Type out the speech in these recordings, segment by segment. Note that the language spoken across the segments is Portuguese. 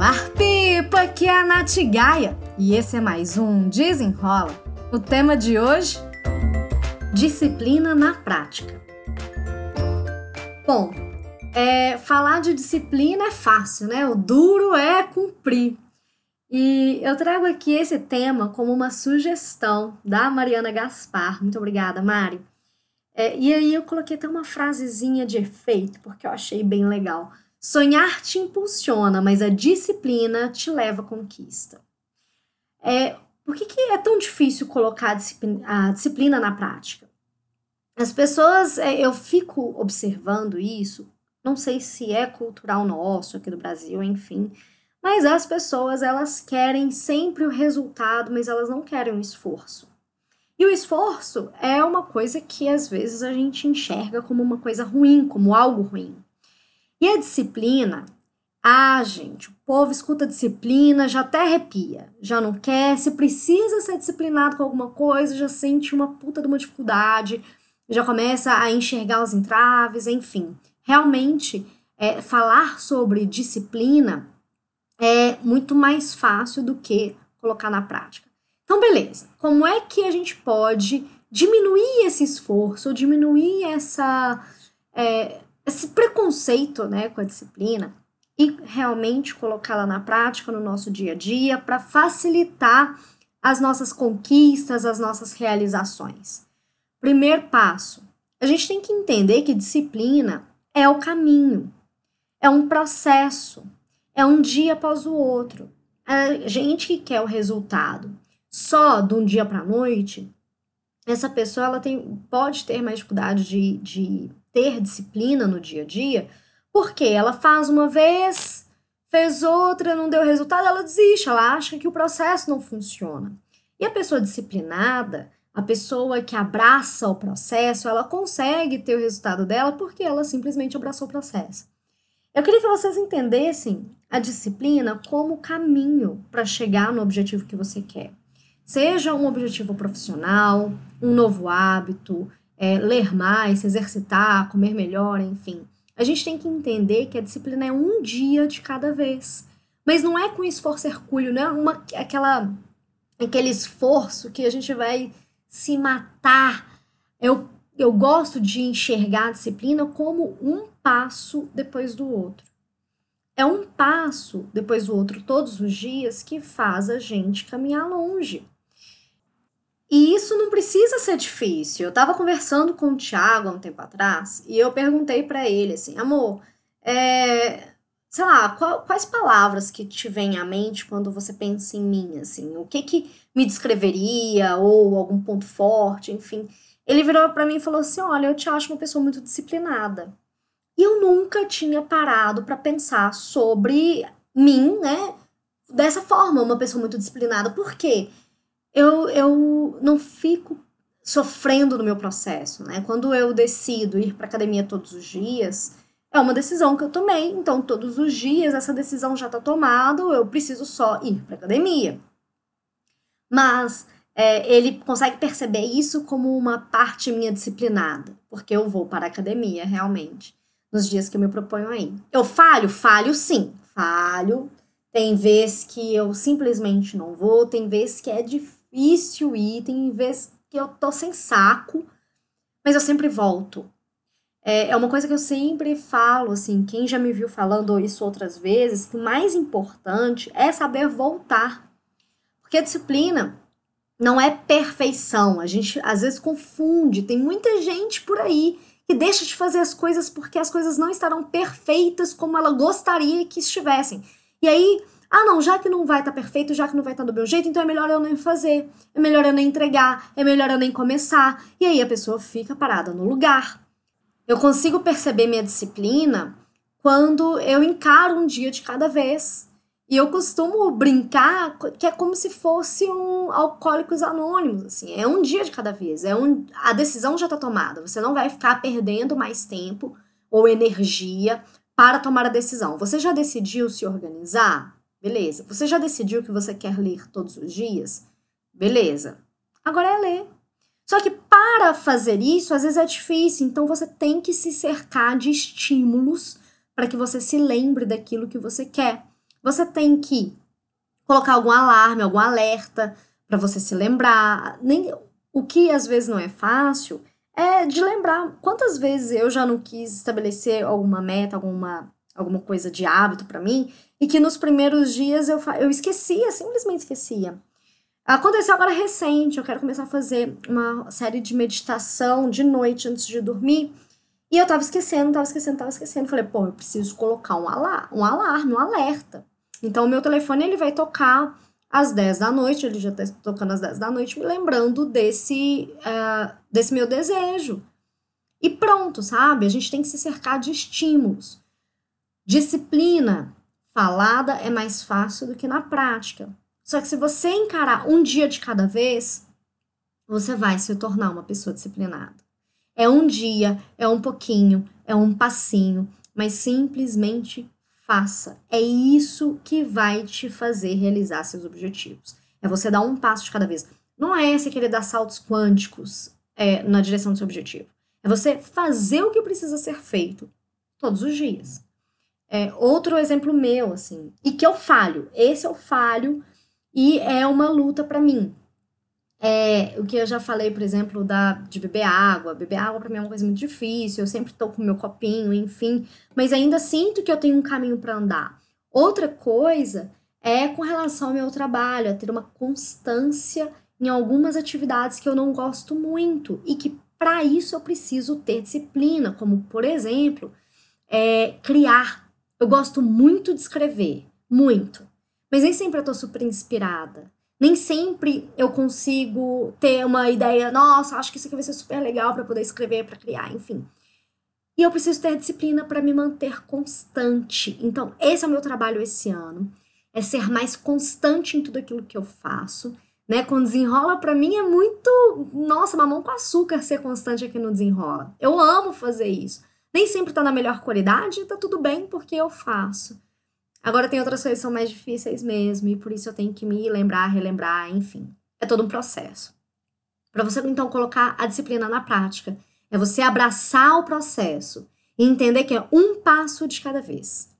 Olá, Pipa! Aqui é a Nath Gaia e esse é mais um Desenrola. O tema de hoje: disciplina na prática. Bom, é, falar de disciplina é fácil, né? O duro é cumprir. E eu trago aqui esse tema como uma sugestão da Mariana Gaspar. Muito obrigada, Mari. É, e aí eu coloquei até uma frasezinha de efeito, porque eu achei bem legal. Sonhar te impulsiona, mas a disciplina te leva à conquista. É, por que, que é tão difícil colocar a disciplina, a disciplina na prática? As pessoas, é, eu fico observando isso, não sei se é cultural nosso aqui do Brasil, enfim, mas as pessoas elas querem sempre o resultado, mas elas não querem o esforço. E o esforço é uma coisa que às vezes a gente enxerga como uma coisa ruim, como algo ruim. E a disciplina, ah, gente, o povo escuta disciplina, já até arrepia, já não quer, se precisa ser disciplinado com alguma coisa, já sente uma puta de uma dificuldade, já começa a enxergar os entraves, enfim. Realmente, é, falar sobre disciplina é muito mais fácil do que colocar na prática. Então, beleza. Como é que a gente pode diminuir esse esforço, diminuir essa, é, esse preconceito né, com a disciplina e realmente colocá-la na prática no nosso dia a dia para facilitar as nossas conquistas, as nossas realizações. Primeiro passo: a gente tem que entender que disciplina é o caminho, é um processo, é um dia após o outro. A gente que quer o resultado só de um dia para a noite, essa pessoa ela tem, pode ter mais dificuldade de, de ter disciplina no dia a dia, porque ela faz uma vez, fez outra, não deu resultado, ela desiste, ela acha que o processo não funciona. E a pessoa disciplinada, a pessoa que abraça o processo, ela consegue ter o resultado dela porque ela simplesmente abraçou o processo. Eu queria que vocês entendessem a disciplina como caminho para chegar no objetivo que você quer. Seja um objetivo profissional, um novo hábito, é, ler mais, se exercitar, comer melhor, enfim. A gente tem que entender que a disciplina é um dia de cada vez. Mas não é com esforço hercúleo, não é uma, aquela, aquele esforço que a gente vai se matar. Eu, eu gosto de enxergar a disciplina como um passo depois do outro. É um passo depois do outro todos os dias que faz a gente caminhar longe. E isso não precisa ser difícil. Eu tava conversando com o Thiago há um tempo atrás e eu perguntei para ele assim, amor, é, sei lá, qual, quais palavras que te vêm à mente quando você pensa em mim, assim, o que que me descreveria ou algum ponto forte, enfim. Ele virou para mim e falou assim, olha, eu te acho uma pessoa muito disciplinada. E eu nunca tinha parado para pensar sobre mim, né? Dessa forma, uma pessoa muito disciplinada. Por quê? Eu, eu não fico sofrendo no meu processo, né? Quando eu decido ir para academia todos os dias, é uma decisão que eu tomei. Então, todos os dias essa decisão já está tomada, eu preciso só ir para academia. Mas é, ele consegue perceber isso como uma parte minha disciplinada, porque eu vou para a academia realmente nos dias que eu me proponho aí. Eu falho? Falho sim, falho. Tem vezes que eu simplesmente não vou, tem vezes que é difícil difícil ir, tem vezes que eu tô sem saco, mas eu sempre volto. É, é uma coisa que eu sempre falo, assim, quem já me viu falando isso outras vezes, que o mais importante é saber voltar. Porque a disciplina não é perfeição. A gente às vezes confunde. Tem muita gente por aí que deixa de fazer as coisas porque as coisas não estarão perfeitas como ela gostaria que estivessem. E aí ah, não, já que não vai estar tá perfeito, já que não vai estar tá do meu jeito, então é melhor eu nem fazer, é melhor eu nem entregar, é melhor eu nem começar. E aí a pessoa fica parada no lugar. Eu consigo perceber minha disciplina quando eu encaro um dia de cada vez. E eu costumo brincar que é como se fosse um alcoólicos anônimos, assim, é um dia de cada vez, é um, a decisão já está tomada. Você não vai ficar perdendo mais tempo ou energia para tomar a decisão. Você já decidiu se organizar? Beleza. Você já decidiu que você quer ler todos os dias? Beleza. Agora é ler. Só que para fazer isso, às vezes é difícil, então você tem que se cercar de estímulos para que você se lembre daquilo que você quer. você tem que colocar algum alarme, algum alerta para você se lembrar. Nem o que às vezes não é fácil é de lembrar quantas vezes eu já não quis estabelecer alguma meta, alguma alguma coisa de hábito para mim e que nos primeiros dias eu, eu esquecia, simplesmente esquecia. Aconteceu agora recente, eu quero começar a fazer uma série de meditação de noite antes de dormir. E eu tava esquecendo, tava esquecendo, tava esquecendo. Falei, pô, eu preciso colocar um, alar um alarme, um alerta. Então, o meu telefone ele vai tocar às 10 da noite, ele já tá tocando às 10 da noite, me lembrando desse, uh, desse meu desejo. E pronto, sabe? A gente tem que se cercar de estímulos. Disciplina falada é mais fácil do que na prática. Só que se você encarar um dia de cada vez, você vai se tornar uma pessoa disciplinada. É um dia, é um pouquinho, é um passinho, mas simplesmente faça. É isso que vai te fazer realizar seus objetivos. É você dar um passo de cada vez. Não é você querer dar saltos quânticos é, na direção do seu objetivo. É você fazer o que precisa ser feito todos os dias. É, outro exemplo meu, assim, e que eu falho. Esse eu falho e é uma luta para mim. É, o que eu já falei, por exemplo, da, de beber água. Beber água para mim é uma coisa muito difícil, eu sempre tô com meu copinho, enfim, mas ainda sinto que eu tenho um caminho para andar. Outra coisa é com relação ao meu trabalho, a ter uma constância em algumas atividades que eu não gosto muito e que para isso eu preciso ter disciplina, como por exemplo, é, criar. Eu gosto muito de escrever, muito. Mas nem sempre eu tô super inspirada. Nem sempre eu consigo ter uma ideia, nossa, acho que isso aqui vai ser super legal para poder escrever, para criar, enfim. E eu preciso ter disciplina para me manter constante. Então, esse é o meu trabalho esse ano, é ser mais constante em tudo aquilo que eu faço, né? Quando desenrola para mim é muito, nossa, mamão com açúcar ser constante aqui no desenrola. Eu amo fazer isso. Nem sempre tá na melhor qualidade, tá tudo bem porque eu faço. Agora tem outras coisas que são mais difíceis mesmo, e por isso eu tenho que me lembrar, relembrar, enfim. É todo um processo. Para você então colocar a disciplina na prática, é você abraçar o processo e entender que é um passo de cada vez.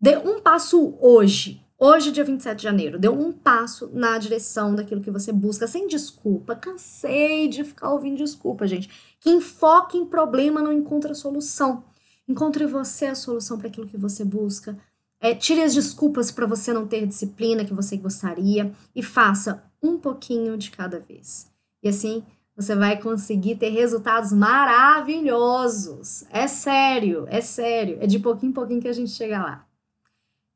Dê um passo hoje. Hoje, dia 27 de janeiro, dê um passo na direção daquilo que você busca, sem desculpa. Cansei de ficar ouvindo desculpa, gente. Quem foca em problema não encontra solução. Encontre você a solução para aquilo que você busca. É, tire as desculpas para você não ter disciplina que você gostaria e faça um pouquinho de cada vez. E assim você vai conseguir ter resultados maravilhosos. É sério, é sério. É de pouquinho em pouquinho que a gente chega lá.